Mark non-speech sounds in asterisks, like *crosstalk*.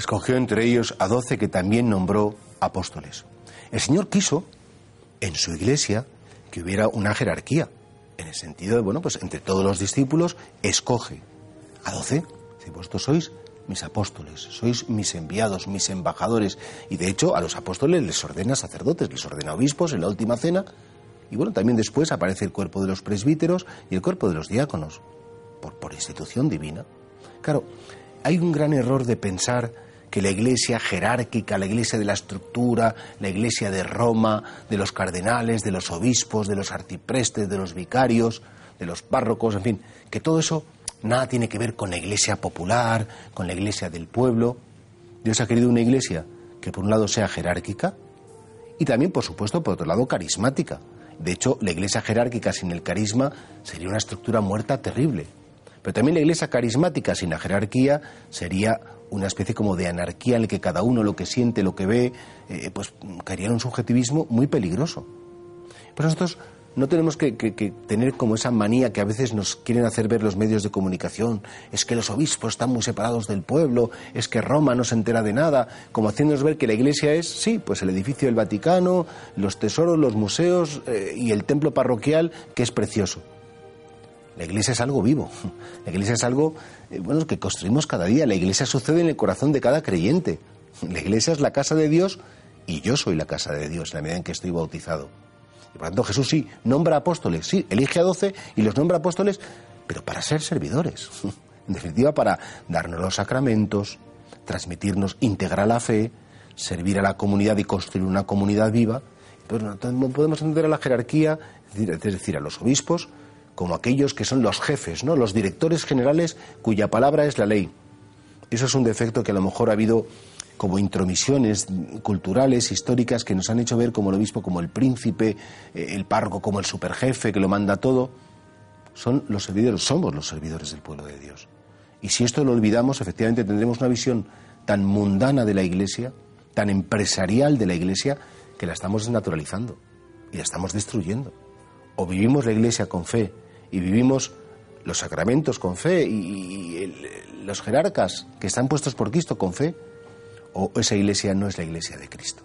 escogió entre ellos a doce que también nombró apóstoles. El Señor quiso en su iglesia que hubiera una jerarquía, en el sentido de, bueno, pues entre todos los discípulos escoge a doce. Si vosotros sois mis apóstoles, sois mis enviados, mis embajadores. Y de hecho a los apóstoles les ordena sacerdotes, les ordena obispos en la última cena. Y bueno, también después aparece el cuerpo de los presbíteros y el cuerpo de los diáconos, por, por institución divina. Claro, hay un gran error de pensar que la iglesia jerárquica, la iglesia de la estructura, la iglesia de Roma, de los cardenales, de los obispos, de los arciprestes, de los vicarios, de los párrocos, en fin, que todo eso nada tiene que ver con la iglesia popular, con la iglesia del pueblo. Dios ha querido una iglesia que por un lado sea jerárquica y también, por supuesto, por otro lado, carismática. De hecho, la iglesia jerárquica sin el carisma sería una estructura muerta terrible. Pero también la iglesia carismática sin la jerarquía sería una especie como de anarquía en la que cada uno lo que siente, lo que ve, eh, pues caería en un subjetivismo muy peligroso. Pero nosotros no tenemos que, tener como esa manía que a veces nos quieren hacer ver los medios de comunicación. Es que los obispos están muy separados del pueblo, es que Roma no se entera de nada, como haciéndonos ver que la iglesia es, sí, pues el edificio del Vaticano, los tesoros, los museos eh, y el templo parroquial, que es precioso. La iglesia es algo vivo, la iglesia es algo eh, bueno, que construimos cada día, la iglesia sucede en el corazón de cada creyente. La iglesia es la casa de Dios y yo soy la casa de Dios en la medida en que estoy bautizado. Y por lo tanto Jesús sí, nombra apóstoles, sí, elige a doce y los nombra apóstoles, pero para ser servidores. *laughs* En definitiva, para darnos los sacramentos, transmitirnos, integrar la fe, servir a la comunidad y construir una comunidad viva. Pero no podemos entender a la jerarquía, es decir, a los obispos, como aquellos que son los jefes, ¿no? los directores generales cuya palabra es la ley. Eso es un defecto que a lo mejor ha habido como intromisiones culturales, históricas, que nos han hecho ver como el obispo como el príncipe, eh, el párroco como el superjefe que lo manda todo. Son los servidores, somos los servidores del pueblo de Dios. Y si esto lo olvidamos, efectivamente tendremos una visión tan mundana de la Iglesia, tan empresarial de la Iglesia, que la estamos desnaturalizando y la estamos destruyendo. O vivimos la Iglesia con fe y vivimos los sacramentos con fe y, los jerarcas que están puestos por Cristo con fe, o esa iglesia no es la iglesia de Cristo.